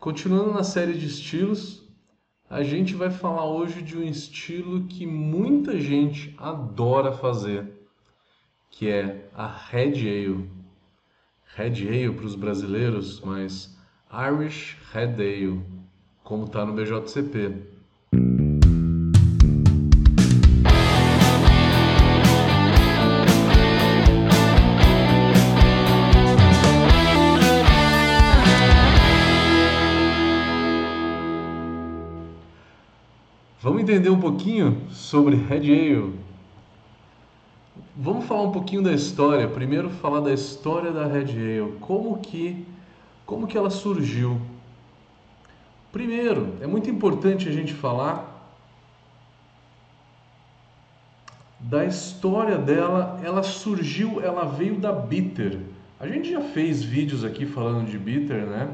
Continuando na série de estilos, a gente vai falar hoje de um estilo que muita gente adora fazer, que é a Red Ale. Red Ale para os brasileiros, mas Irish Red Ale, como está no BJCP. Entender um pouquinho sobre Red Ale. Vamos falar um pouquinho da história. Primeiro falar da história da Red Ale, como que como que ela surgiu. Primeiro, é muito importante a gente falar da história dela. Ela surgiu, ela veio da Bitter. A gente já fez vídeos aqui falando de Bitter, né?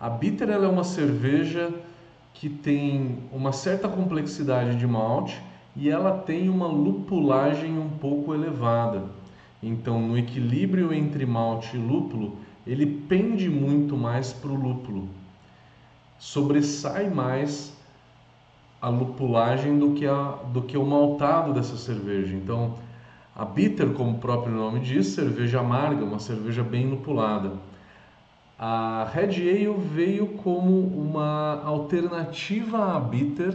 A Bitter ela é uma cerveja que tem uma certa complexidade de malte e ela tem uma lupulagem um pouco elevada. Então, no equilíbrio entre malte e lúpulo, ele pende muito mais para o lúpulo. Sobressai mais a lupulagem do que, a, do que o maltado dessa cerveja. Então, a bitter, como o próprio nome diz, cerveja amarga, uma cerveja bem lupulada. A Red Ale veio como uma alternativa à bitter,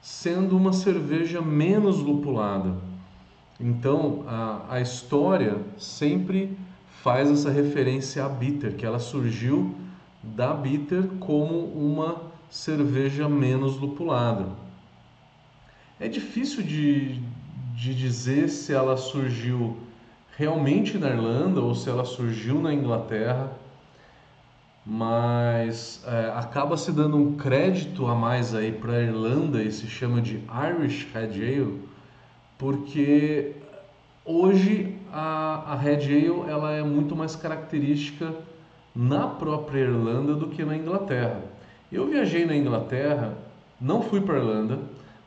sendo uma cerveja menos lupulada. Então, a, a história sempre faz essa referência à bitter, que ela surgiu da bitter como uma cerveja menos lupulada. É difícil de, de dizer se ela surgiu realmente na Irlanda ou se ela surgiu na Inglaterra mas é, acaba se dando um crédito a mais aí para a Irlanda e se chama de Irish Red Ale, porque hoje a, a Red Ale ela é muito mais característica na própria Irlanda do que na Inglaterra. Eu viajei na Inglaterra, não fui para Irlanda,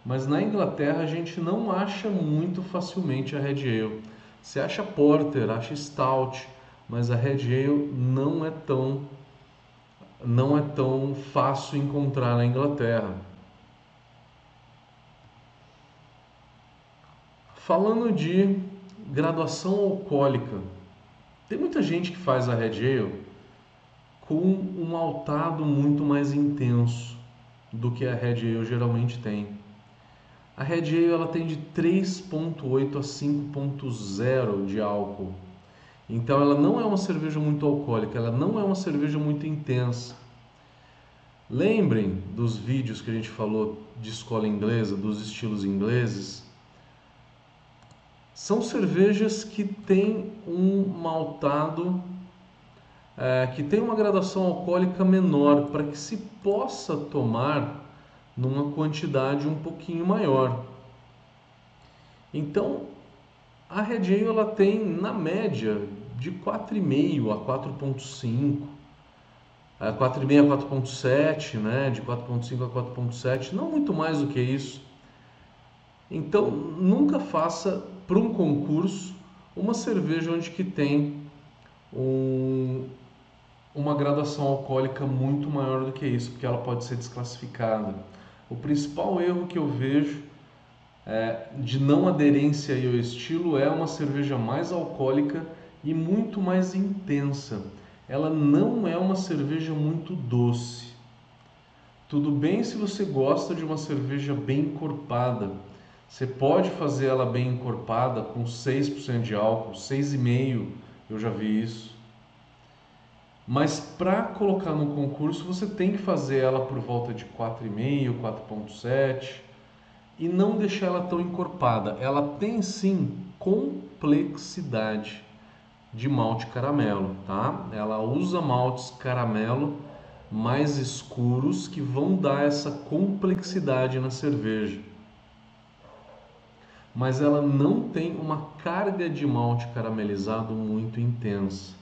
mas na Inglaterra a gente não acha muito facilmente a Red Ale. Você acha Porter, acha Stout, mas a Red Ale não é tão não é tão fácil encontrar na Inglaterra. Falando de graduação alcoólica, tem muita gente que faz a Red Ale com um maltado muito mais intenso do que a Red Ale geralmente tem. A Red Ale ela tem de 3.8 a 5.0 de álcool então ela não é uma cerveja muito alcoólica, ela não é uma cerveja muito intensa. Lembrem dos vídeos que a gente falou de escola inglesa, dos estilos ingleses. São cervejas que têm um maltado, é, que tem uma gradação alcoólica menor, para que se possa tomar numa quantidade um pouquinho maior. Então, a Red Ale ela tem na média de 4,5 a 4,5, 4,5 a 4,7, né? de 4,5 a 4,7, não muito mais do que isso. Então, nunca faça para um concurso uma cerveja onde que tem um, uma graduação alcoólica muito maior do que isso, porque ela pode ser desclassificada. O principal erro que eu vejo é, de não aderência ao estilo é uma cerveja mais alcoólica e muito mais intensa. Ela não é uma cerveja muito doce. Tudo bem se você gosta de uma cerveja bem encorpada. Você pode fazer ela bem encorpada com 6% de álcool, 6,5%, eu já vi isso. Mas para colocar no concurso, você tem que fazer ela por volta de 4,5, 4,7 e não deixar ela tão encorpada. Ela tem sim complexidade de malte caramelo, tá? Ela usa maltes caramelo mais escuros que vão dar essa complexidade na cerveja. Mas ela não tem uma carga de malte caramelizado muito intensa.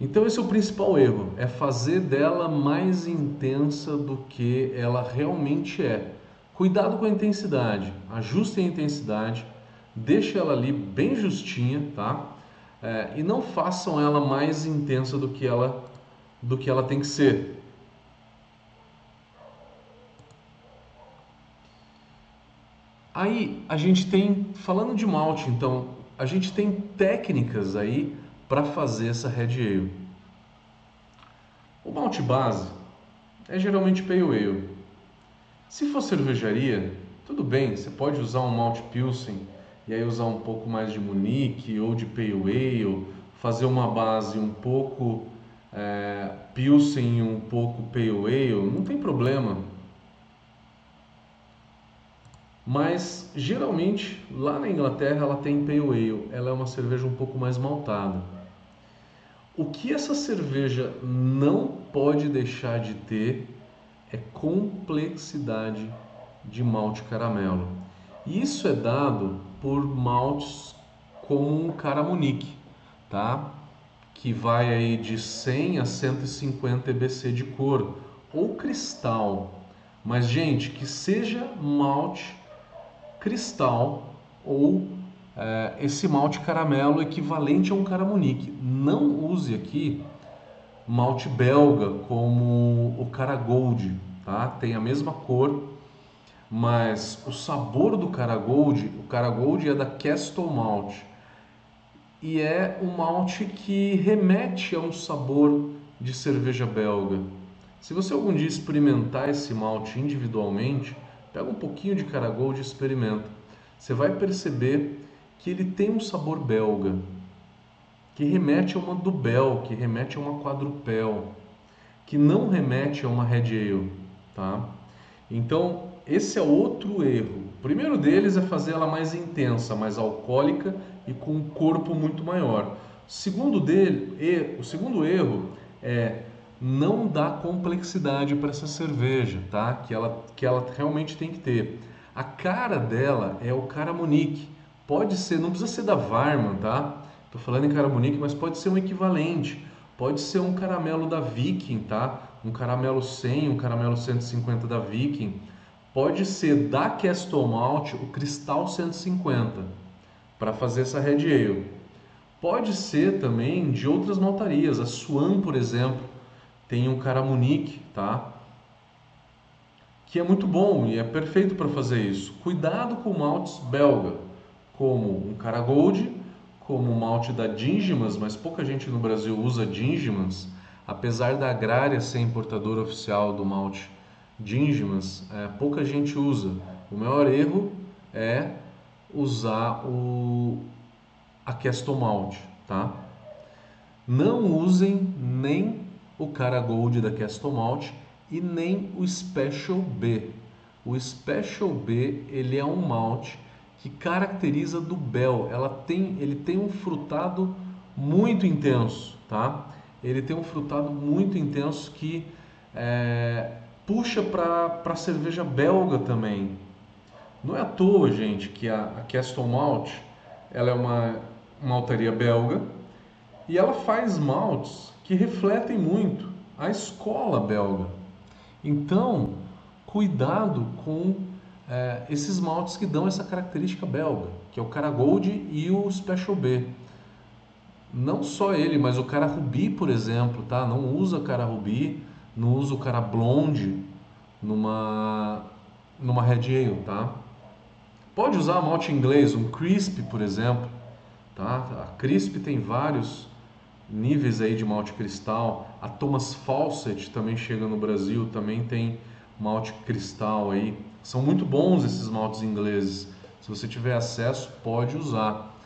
Então esse é o principal erro, é fazer dela mais intensa do que ela realmente é. Cuidado com a intensidade, ajuste a intensidade deixe ela ali bem justinha, tá? É, e não façam ela mais intensa do que ela do que ela tem que ser. Aí a gente tem, falando de malte, então, a gente tem técnicas aí para fazer essa Red Ale. O malte base é geralmente Pale Ale. Se for cervejaria, tudo bem, você pode usar um malte Pilsen e aí usar um pouco mais de Munique ou de Pale Ale, fazer uma base um pouco é, Pilsen e um pouco Pale Ale, não tem problema. Mas geralmente lá na Inglaterra ela tem Pale Ale, ela é uma cerveja um pouco mais maltada. O que essa cerveja não pode deixar de ter é complexidade de malte caramelo. Isso é dado por maltes como um Caramunique, tá? Que vai aí de 100 a 150 EBC de cor ou cristal. Mas gente, que seja malte cristal ou é, esse malte caramelo equivalente a um Caramunique. Não use aqui malte belga como o Cara Gold, tá? Tem a mesma cor, mas o sabor do Cara Gold, o Cara Gold é da Castle Malt e é um malte que remete a um sabor de cerveja belga. Se você algum dia experimentar esse malte individualmente, pega um pouquinho de Cara Gold e experimenta. Você vai perceber que ele tem um sabor belga, que remete a uma Dubel, que remete a uma Quadrupel, que não remete a uma Red Ale, tá? Então, esse é outro erro. O primeiro deles é fazer ela mais intensa, mais alcoólica e com um corpo muito maior. O segundo dele, o segundo erro é não dar complexidade para essa cerveja, tá? Que ela, que ela realmente tem que ter. A cara dela é o cara Monique. Pode ser, não precisa ser da Varman, tá? Tô falando em cara Monique, mas pode ser um equivalente. Pode ser um caramelo da Viking, tá? Um caramelo 100, um caramelo 150 da Viking. Pode ser da Castle Malt o Cristal 150 para fazer essa Red Ale. Pode ser também de outras maltarias. A Swan, por exemplo, tem um Caramunique, tá? Que é muito bom e é perfeito para fazer isso. Cuidado com maltes belga, como um Caragold, como o malte da Dingimas, mas pouca gente no Brasil usa Dingimas, apesar da Agrária ser importadora oficial do malte Dingimas, é, pouca gente usa. O maior erro é usar o a Castle Malt, tá? Não usem nem o Cara Gold da Castle Malt e nem o Special B. O Special B ele é um malte que caracteriza do Bel. Ela tem, ele tem um frutado muito intenso, tá? Ele tem um frutado muito intenso que é, puxa para a cerveja belga também. Não é à toa, gente, que a, a Castle Malt ela é uma maltaria belga e ela faz maltes que refletem muito a escola belga. Então, cuidado com é, esses maltes que dão essa característica belga, que é o cara Gold e o Special B. Não só ele, mas o cara Ruby, por exemplo, tá? Não usa cara Ruby, não usa o cara Blonde numa numa Red Ale, tá? Pode usar malte inglês, um Crisp, por exemplo, tá? A Crisp tem vários níveis aí de malte cristal. A Thomas Fawcett também chega no Brasil, também tem malte cristal aí. São muito bons esses maltes ingleses. Se você tiver acesso, pode usar.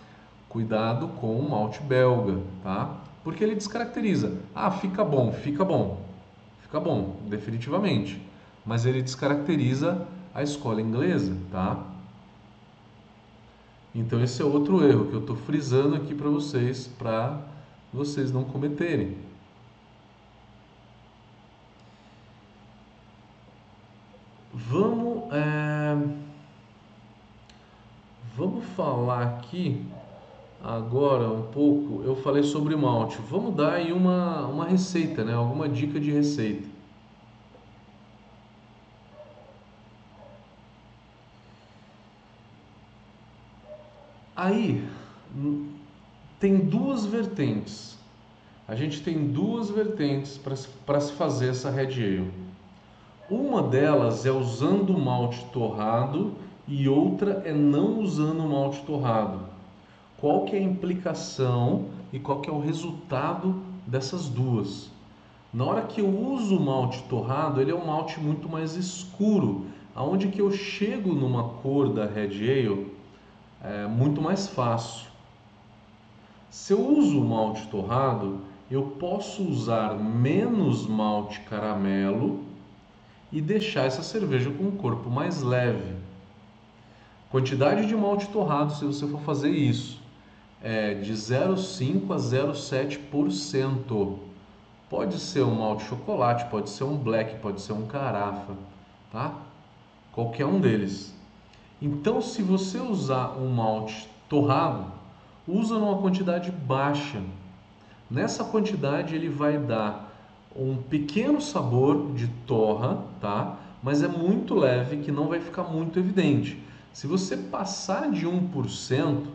Cuidado com o malte belga, tá? Porque ele descaracteriza. Ah, fica bom, fica bom. Fica bom, definitivamente. Mas ele descaracteriza a escola inglesa, tá? Então esse é outro erro que eu estou frisando aqui para vocês, para vocês não cometerem. Vamos, é... vamos falar aqui agora um pouco. Eu falei sobre malte. Vamos dar aí uma, uma receita, né? Alguma dica de receita. Aí tem duas vertentes. a gente tem duas vertentes para se fazer essa Red Ale. Uma delas é usando malte torrado e outra é não usando malte torrado. Qual que é a implicação e qual que é o resultado dessas duas? Na hora que eu uso o malte torrado, ele é um malte muito mais escuro, aonde que eu chego numa cor da Red Ale é muito mais fácil. Se eu uso o malte torrado, eu posso usar menos malte caramelo e deixar essa cerveja com um corpo mais leve. Quantidade de malte torrado, se você for fazer isso, é de 0,5 a 0,7%. Pode ser um malte chocolate, pode ser um black, pode ser um carafa, tá? Qualquer um deles. Então, se você usar um malte torrado, usa numa quantidade baixa Nessa quantidade ele vai dar um pequeno sabor de torra, tá? Mas é muito leve que não vai ficar muito evidente. Se você passar de 1%,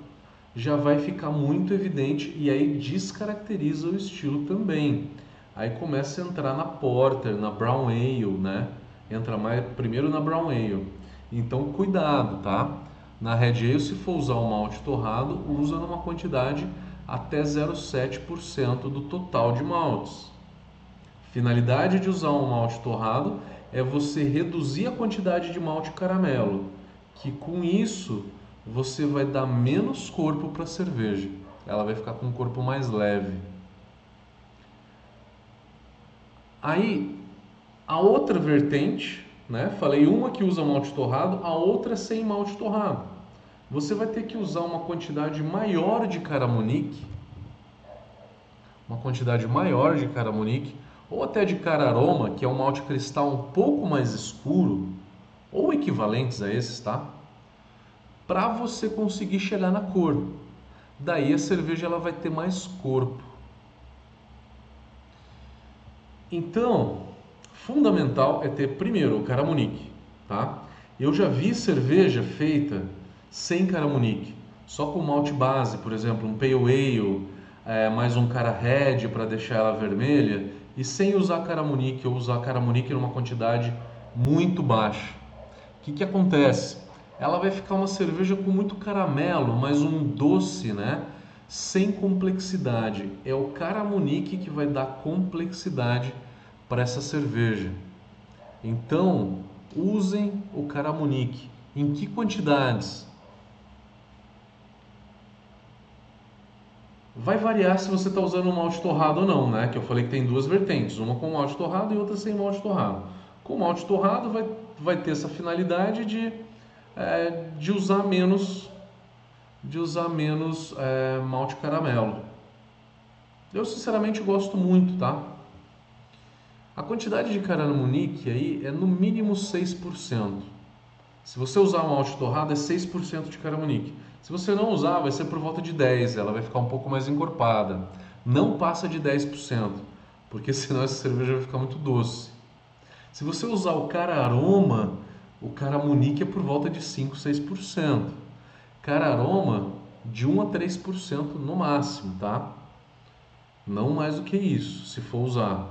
já vai ficar muito evidente e aí descaracteriza o estilo também. Aí começa a entrar na Porter, na Brown Ale, né? Entra mais primeiro na Brown Ale. Então cuidado, tá? Na Red Ale, se for usar o malte torrado, usa numa quantidade até 0,7% do total de maltes. Finalidade de usar um malte torrado é você reduzir a quantidade de malte caramelo, que com isso você vai dar menos corpo para a cerveja. Ela vai ficar com um corpo mais leve. Aí, a outra vertente, né? Falei uma que usa malte torrado, a outra sem malte torrado você vai ter que usar uma quantidade maior de caramonique, uma quantidade maior de caramonique, ou até de cararoma, que é um malte cristal um pouco mais escuro, ou equivalentes a esses, tá? Para você conseguir chegar na cor. Daí a cerveja ela vai ter mais corpo. Então, fundamental é ter primeiro o caramonique, tá? Eu já vi cerveja feita sem caramunique, só com malte base, por exemplo, um pale ale, é, mais um cara red para deixar ela vermelha, e sem usar caramunique ou usar caramunique numa quantidade muito baixa. O que, que acontece? Ela vai ficar uma cerveja com muito caramelo, mas um doce, né? Sem complexidade. É o caramunique que vai dar complexidade para essa cerveja. Então, usem o caramunique. Em que quantidades? Vai variar se você está usando um malte torrado ou não, né? Que eu falei que tem duas vertentes, uma com malte torrado e outra sem malte torrado. Com malte torrado vai, vai ter essa finalidade de, é, de usar menos de usar menos é, malte caramelo. Eu sinceramente gosto muito, tá? A quantidade de caramunique aí é no mínimo 6%. Se você usar malte torrado é 6% de caramunique. Se você não usar, vai ser por volta de 10, ela vai ficar um pouco mais encorpada. Não passa de 10%, porque senão essa cerveja vai ficar muito doce. Se você usar o cara aroma, o cara munique é por volta de 5, 6%. Cara aroma de 1 a 3% no máximo, tá? Não mais do que isso, se for usar.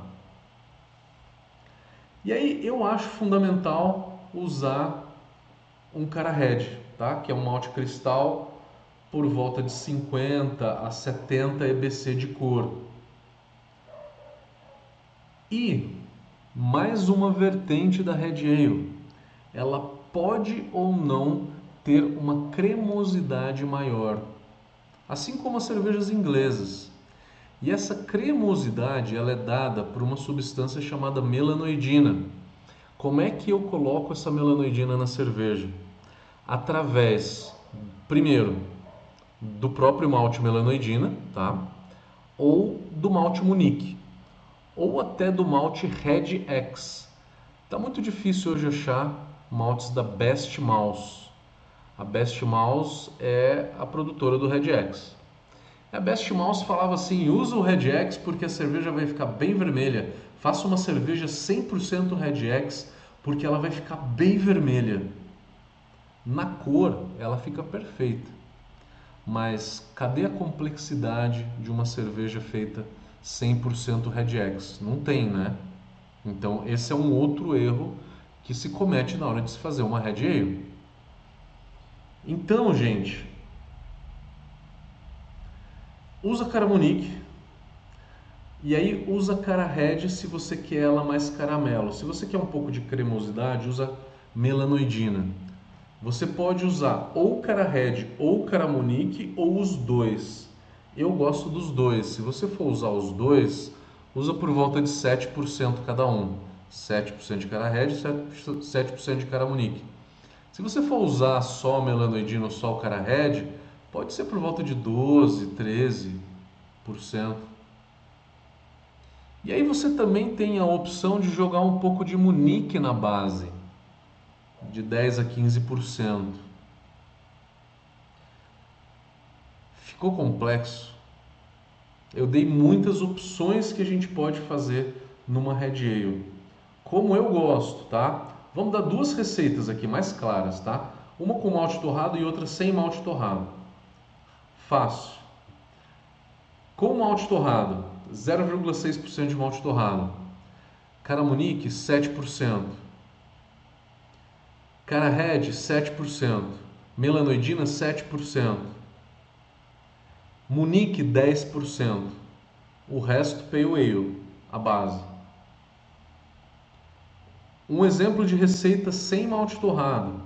E aí eu acho fundamental usar um cara red, tá? que é um malte cristal por volta de 50 a 70 EBC de cor. E mais uma vertente da Red Ale, ela pode ou não ter uma cremosidade maior, assim como as cervejas inglesas. E essa cremosidade ela é dada por uma substância chamada melanoidina. Como é que eu coloco essa melanoidina na cerveja? através, primeiro, do próprio malte melanoidina, tá? Ou do malte Munique, ou até do malte Red X. Tá muito difícil hoje achar maltes da Best Mouse. A Best Mouse é a produtora do Red X. A Best Mouse falava assim: usa o Red X porque a cerveja vai ficar bem vermelha. Faça uma cerveja 100% Red X porque ela vai ficar bem vermelha. Na cor, ela fica perfeita. Mas cadê a complexidade de uma cerveja feita 100% Regex. Não tem, né? Então, esse é um outro erro que se comete na hora de se fazer uma Red Ale. Então, gente, usa Caramonique e aí usa cara red se você quer ela mais caramelo. Se você quer um pouco de cremosidade, usa melanoidina. Você pode usar ou cara red ou caramonique ou os dois. Eu gosto dos dois. Se você for usar os dois, usa por volta de 7% cada um. 7% de cara red, 7% de caramonique. Se você for usar só melanoidina ou só o cara red, pode ser por volta de 12, 13%. E aí você também tem a opção de jogar um pouco de Munique na base, de 10 a 15%. Ficou complexo? Eu dei muitas opções que a gente pode fazer numa Red Ale. Como eu gosto, tá? Vamos dar duas receitas aqui mais claras, tá? Uma com malte torrado e outra sem malte torrado. Fácil. Com malte torrado, 0,6% de malte torrado. Caramonique, 7%. Cara Red, 7%. Melanoidina, 7%. Munique, 10%. O resto, Pale Ale, a base. Um exemplo de receita sem malte torrado.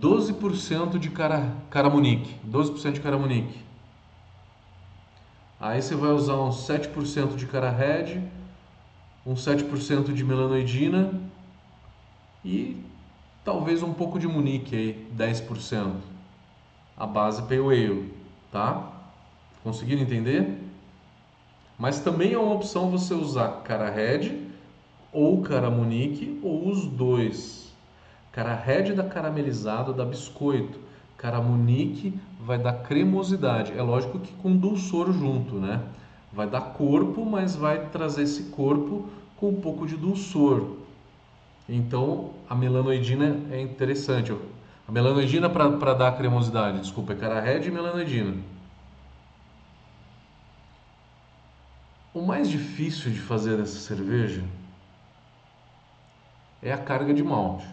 12% de cara, caramonique. 12% de caramonique. Aí você vai usar uns 7% de cara red, uns 7% de melanoidina e talvez um pouco de munique aí, 10%. A base pale ale, tá? Conseguiram entender? Mas também é uma opção você usar cara red ou caramunique ou os dois. Cara red da caramelizado da biscoito, caramunique vai dar cremosidade. É lógico que com dulçor junto, né? Vai dar corpo, mas vai trazer esse corpo com um pouco de dulçor. Então a melanoidina é interessante. A melanoidina para dar cremosidade, desculpa, é cara red e melanoidina. O mais difícil de fazer essa cerveja é a carga de malte,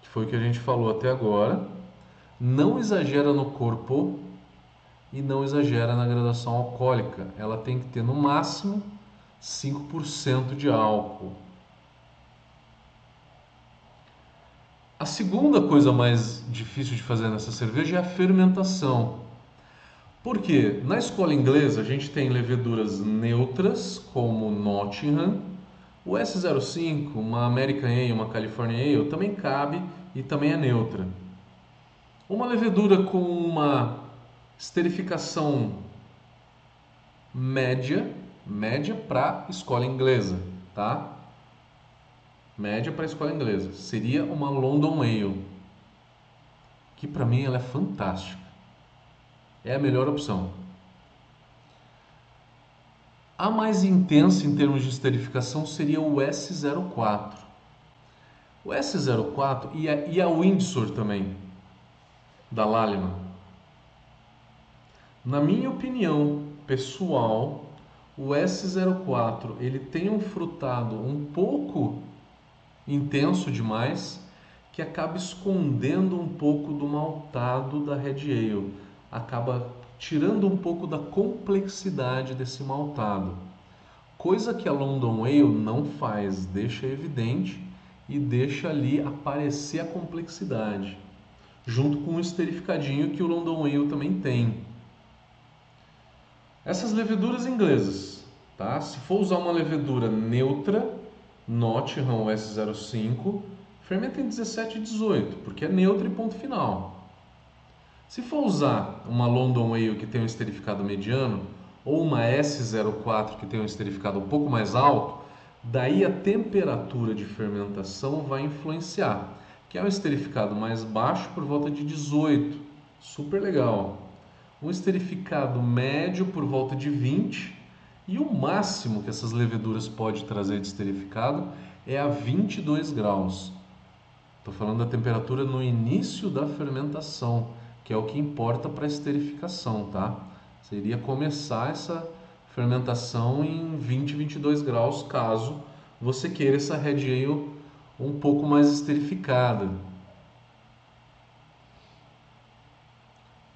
que foi o que a gente falou até agora. Não exagera no corpo e não exagera na graduação alcoólica. Ela tem que ter no máximo 5% de álcool. A segunda coisa mais difícil de fazer nessa cerveja é a fermentação. Porque na escola inglesa a gente tem leveduras neutras, como Nottingham, o S05, uma American Ale, uma California Ale, também cabe e também é neutra. Uma levedura com uma esterificação média, média para escola inglesa, tá? Média para escola inglesa. Seria uma London Ale, que para mim ela é fantástica. É a melhor opção. A mais intensa em termos de esterificação seria o S04. O S04 e a, e a Windsor também, da Lallemand. Na minha opinião pessoal, o S04 ele tem um frutado um pouco intenso demais que acaba escondendo um pouco do maltado da Red Ale. Acaba tirando um pouco da complexidade desse maltado. Coisa que a London Ale não faz, deixa evidente e deixa ali aparecer a complexidade, junto com o esterificadinho que o London Ale também tem. Essas leveduras inglesas, tá? Se for usar uma levedura neutra, Nottingham S05, fermenta em 17 e 18, porque é neutra e ponto final. Se for usar uma London Ale que tem um esterificado mediano ou uma S04 que tem um esterificado um pouco mais alto, daí a temperatura de fermentação vai influenciar, que é um esterificado mais baixo por volta de 18, super legal. Um esterificado médio por volta de 20 e o máximo que essas leveduras pode trazer de esterificado é a 22 graus. Estou falando da temperatura no início da fermentação que é o que importa para a esterificação, tá? Seria começar essa fermentação em 20, 22 graus, caso você queira essa Red Ale um pouco mais esterificada.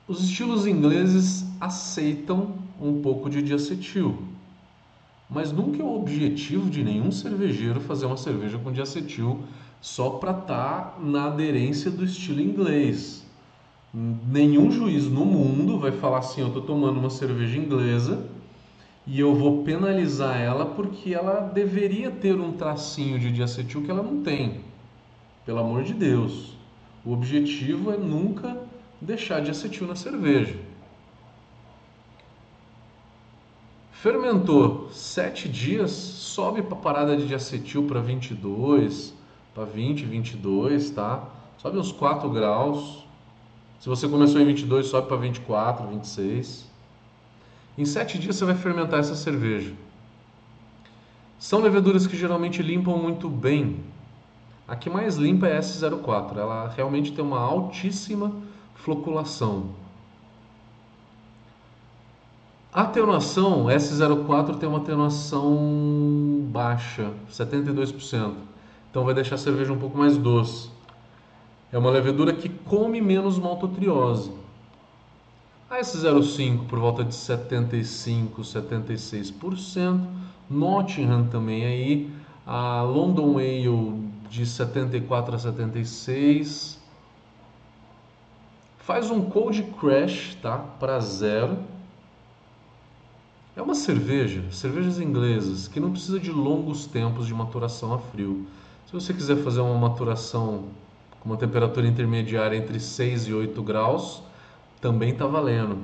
Os estilos ingleses aceitam um pouco de diacetil, mas nunca é o objetivo de nenhum cervejeiro fazer uma cerveja com diacetil só para estar tá na aderência do estilo inglês. Nenhum juiz no mundo vai falar assim: eu estou tomando uma cerveja inglesa e eu vou penalizar ela porque ela deveria ter um tracinho de diacetil que ela não tem. Pelo amor de Deus. O objetivo é nunca deixar diacetil na cerveja. Fermentou sete dias, sobe para a parada de diacetil para 22, para 20, 22, tá? Sobe uns 4 graus. Se você começou em 22, sobe para 24, 26. Em 7 dias você vai fermentar essa cerveja. São leveduras que geralmente limpam muito bem. A que mais limpa é a S04. Ela realmente tem uma altíssima floculação. A atenuação, S04 tem uma atenuação baixa, 72%. Então vai deixar a cerveja um pouco mais doce. É uma levedura que come menos maltotriose. A S05 por volta de 75, 76%. Nottingham também aí. A London Ale de 74 a 76. Faz um cold crash, tá? Para zero. É uma cerveja, cervejas inglesas, que não precisa de longos tempos de maturação a frio. Se você quiser fazer uma maturação com uma temperatura intermediária entre 6 e 8 graus, também está valendo.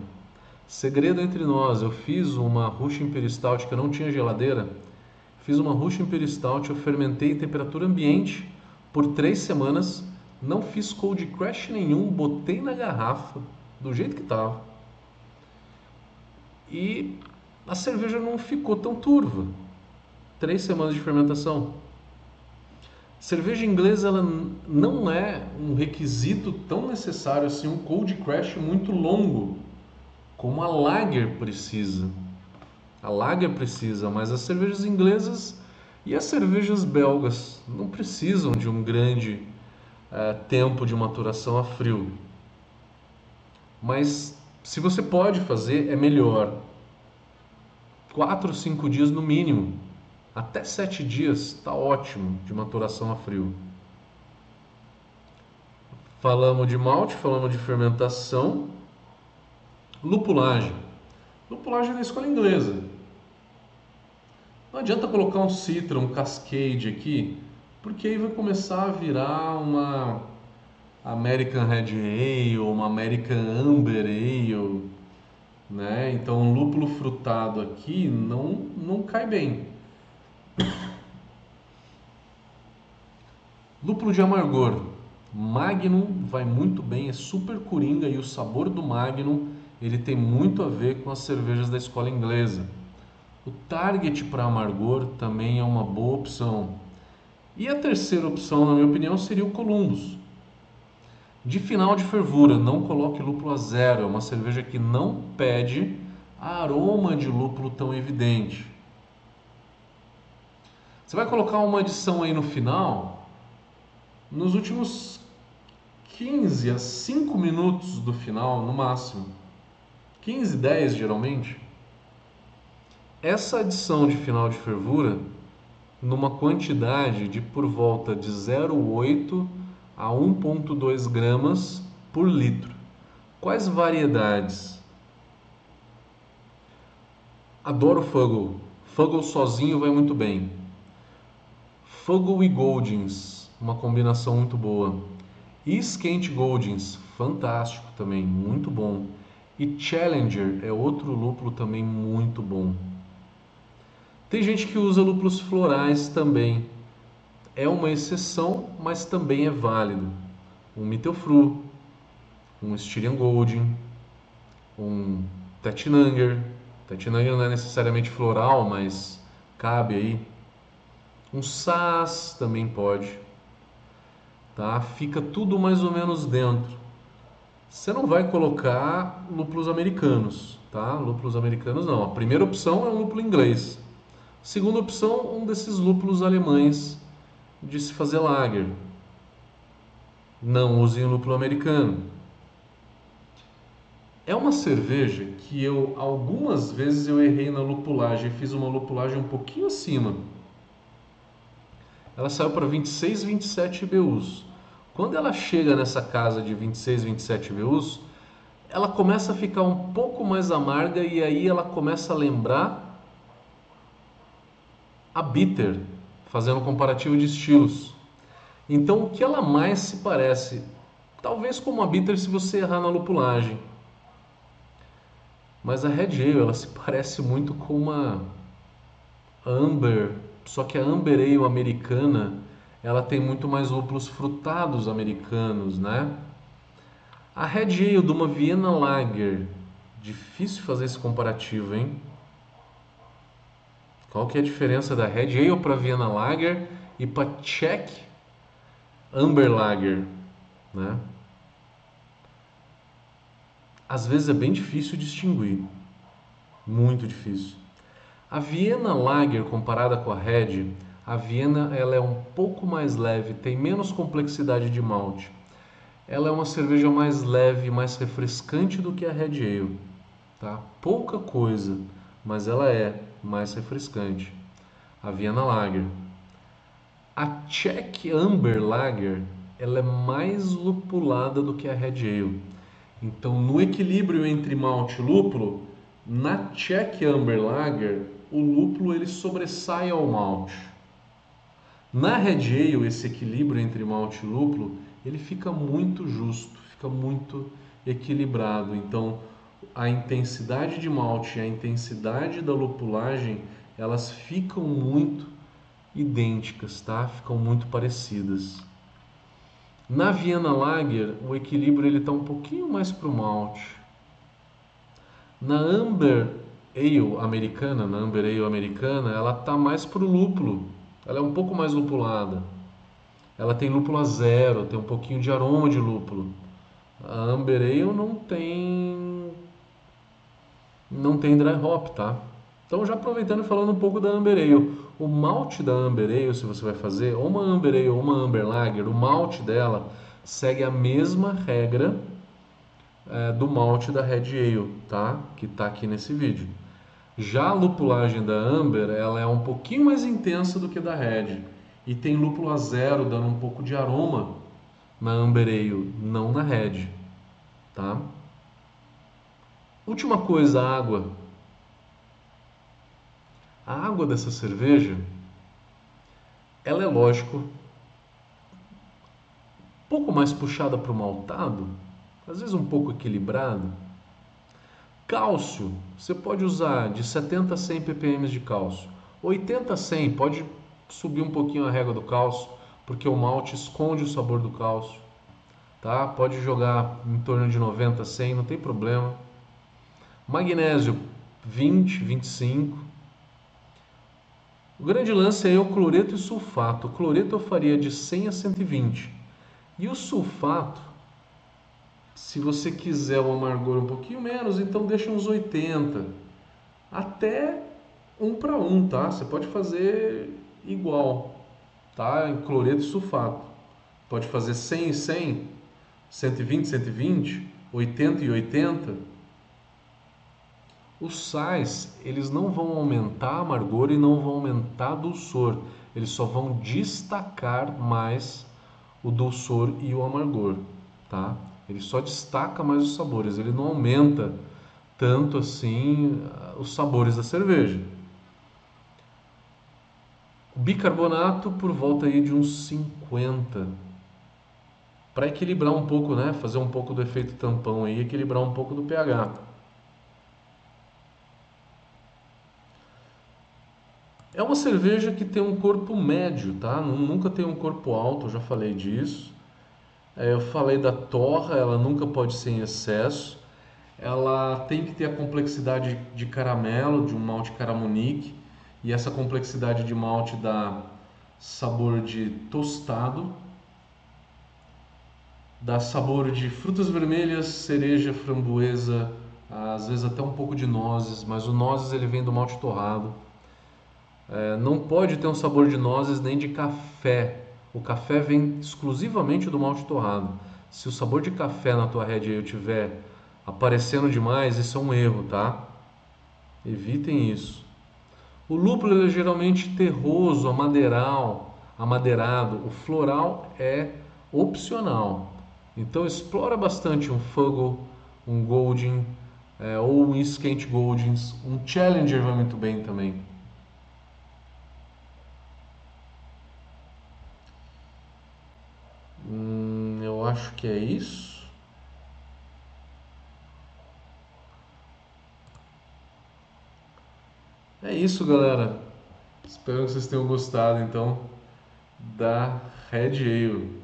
Segredo entre nós, eu fiz uma Russian Imperial Stout que eu não tinha geladeira. Fiz uma Russian Imperial Stout, eu fermentei em temperatura ambiente por 3 semanas, não fiz cold crash nenhum, botei na garrafa do jeito que estava. E a cerveja não ficou tão turva. Três semanas de fermentação. Cerveja inglesa ela não é um requisito tão necessário assim, um cold crash muito longo, como a lager precisa. A lager precisa, mas as cervejas inglesas e as cervejas belgas não precisam de um grande é, tempo de maturação a frio. Mas se você pode fazer, é melhor. 4 ou 5 dias no mínimo até sete dias está ótimo de maturação a frio. Falamos de malte, falamos de fermentação. Lupulagem. Lupulagem na escola inglesa. Não adianta colocar um Citra, um Cascade aqui, porque aí vai começar a virar uma American Red Ale, uma American Amber Ale, né? Então, um lúpulo frutado aqui não, não cai bem. Lúpulo de amargor. Magnum vai muito bem, é super coringa e o sabor do Magnum ele tem muito a ver com as cervejas da escola inglesa. O Target para amargor também é uma boa opção. E a terceira opção, na minha opinião, seria o Columbus. De final de fervura, não coloque lúpulo a zero, é uma cerveja que não pede aroma de lúpulo tão evidente. Você vai colocar uma adição aí no final, nos últimos 15 a 5 minutos do final, no máximo. 15, 10 geralmente. Essa adição de final de fervura, numa quantidade de por volta de 0,8 a 1,2 gramas por litro. Quais variedades? Adoro Fuggle. Fuggle sozinho vai muito bem. Fuggle e Goldings, uma combinação muito boa. E Skent Goldings, fantástico também, muito bom. E Challenger é outro lúpulo também muito bom. Tem gente que usa lúpulos florais também. É uma exceção, mas também é válido. Um Mittelfru, um Styrian Golding, um Tetnanger. Tetnanger não é necessariamente floral, mas cabe aí um SAS também pode. Tá? Fica tudo mais ou menos dentro. você não vai colocar lúpulos americanos, tá? Lúpulos americanos não. A primeira opção é um lúpulo inglês. Segunda opção, um desses lúpulos alemães de se fazer lager. Não usem o lúpulo americano. É uma cerveja que eu algumas vezes eu errei na lupulagem, fiz uma lupulagem um pouquinho acima. Ela saiu para 26, 27 BUs. Quando ela chega nessa casa de 26, 27 BUs, ela começa a ficar um pouco mais amarga e aí ela começa a lembrar a bitter, fazendo um comparativo de estilos. Então, o que ela mais se parece? Talvez como a bitter se você errar na lupulagem. Mas a Red Ale, ela se parece muito com uma Amber, só que a Amber Ale americana, ela tem muito mais lúpulos frutados americanos, né? A Red Ale de uma Vienna Lager, difícil fazer esse comparativo, hein? Qual que é a diferença da Red Ale para Vienna Lager e para Czech Amber Lager, né? às vezes é bem difícil distinguir. Muito difícil. A Viena Lager comparada com a Red, a Viena ela é um pouco mais leve, tem menos complexidade de malte. Ela é uma cerveja mais leve, mais refrescante do que a Red Ale, tá? Pouca coisa, mas ela é mais refrescante. A Viena Lager. A Czech Amber Lager, ela é mais lupulada do que a Red Ale então, no equilíbrio entre malte e lúpulo, na Czech Amber Lager, o lúpulo ele sobressai ao malte. Na Red Ale, esse equilíbrio entre malte e lúpulo, ele fica muito justo, fica muito equilibrado. Então, a intensidade de malte e a intensidade da lupulagem, elas ficam muito idênticas, tá? Ficam muito parecidas. Na Viena Lager, o equilíbrio ele está um pouquinho mais para o malte. Na Amber Ale americana, na Amber Ale americana, ela está mais para o lúpulo. Ela é um pouco mais lupulada. Ela tem lúpulo a zero, tem um pouquinho de aroma de lúpulo. A Amber Ale não tem não tem dry hop, tá? Então já aproveitando e falando um pouco da Amber Ale. O malte da Amber Ale, se você vai fazer, ou uma Amber Ale ou uma Amber Lager, o malte dela segue a mesma regra é, do malte da Red Ale, tá? Que está aqui nesse vídeo. Já a lupulagem da Amber, ela é um pouquinho mais intensa do que da Red. E tem lúpulo a zero, dando um pouco de aroma na Amber Ale, não na Red, tá? Última coisa, água. A água dessa cerveja, ela é lógico, um pouco mais puxada para o maltado, às vezes um pouco equilibrado. Cálcio, você pode usar de 70 a 100 ppm de cálcio. 80 a 100, pode subir um pouquinho a régua do cálcio, porque o malte esconde o sabor do cálcio. Tá? Pode jogar em torno de 90 a 100, não tem problema. Magnésio 20, 25. O grande lance é o cloreto e sulfato. O cloreto eu faria de 100 a 120. E o sulfato, se você quiser um amargor um pouquinho menos, então deixa uns 80. Até um para um, tá? Você pode fazer igual, tá? Em cloreto e sulfato. Pode fazer 100 e 100, 120 120, 80 e 80 os sais, eles não vão aumentar amargor e não vão aumentar dulçor. Eles só vão destacar mais o dulçor e o amargor, tá? Ele só destaca mais os sabores, ele não aumenta tanto assim ah, os sabores da cerveja. O bicarbonato por volta aí de uns 50 para equilibrar um pouco, né? Fazer um pouco do efeito tampão aí, equilibrar um pouco do pH. É uma cerveja que tem um corpo médio, tá? Nunca tem um corpo alto, já falei disso. É, eu falei da torra, ela nunca pode ser em excesso. Ela tem que ter a complexidade de caramelo, de um malte caramonique. E essa complexidade de malte dá sabor de tostado. dá sabor de frutas vermelhas, cereja, framboesa, às vezes até um pouco de nozes, mas o nozes ele vem do malte torrado. É, não pode ter um sabor de nozes nem de café. O café vem exclusivamente do malte torrado. Se o sabor de café na tua Red Ale tiver aparecendo demais, isso é um erro, tá? Evitem isso. O lúpulo é geralmente terroso, amadeiral, amadeirado. O floral é opcional. Então explora bastante um Fuggle, um Golden é, ou um Skent Goldings. Um Challenger vai muito bem também. Hum, eu acho que é isso. É isso, galera. Espero que vocês tenham gostado, então, da Red Ale.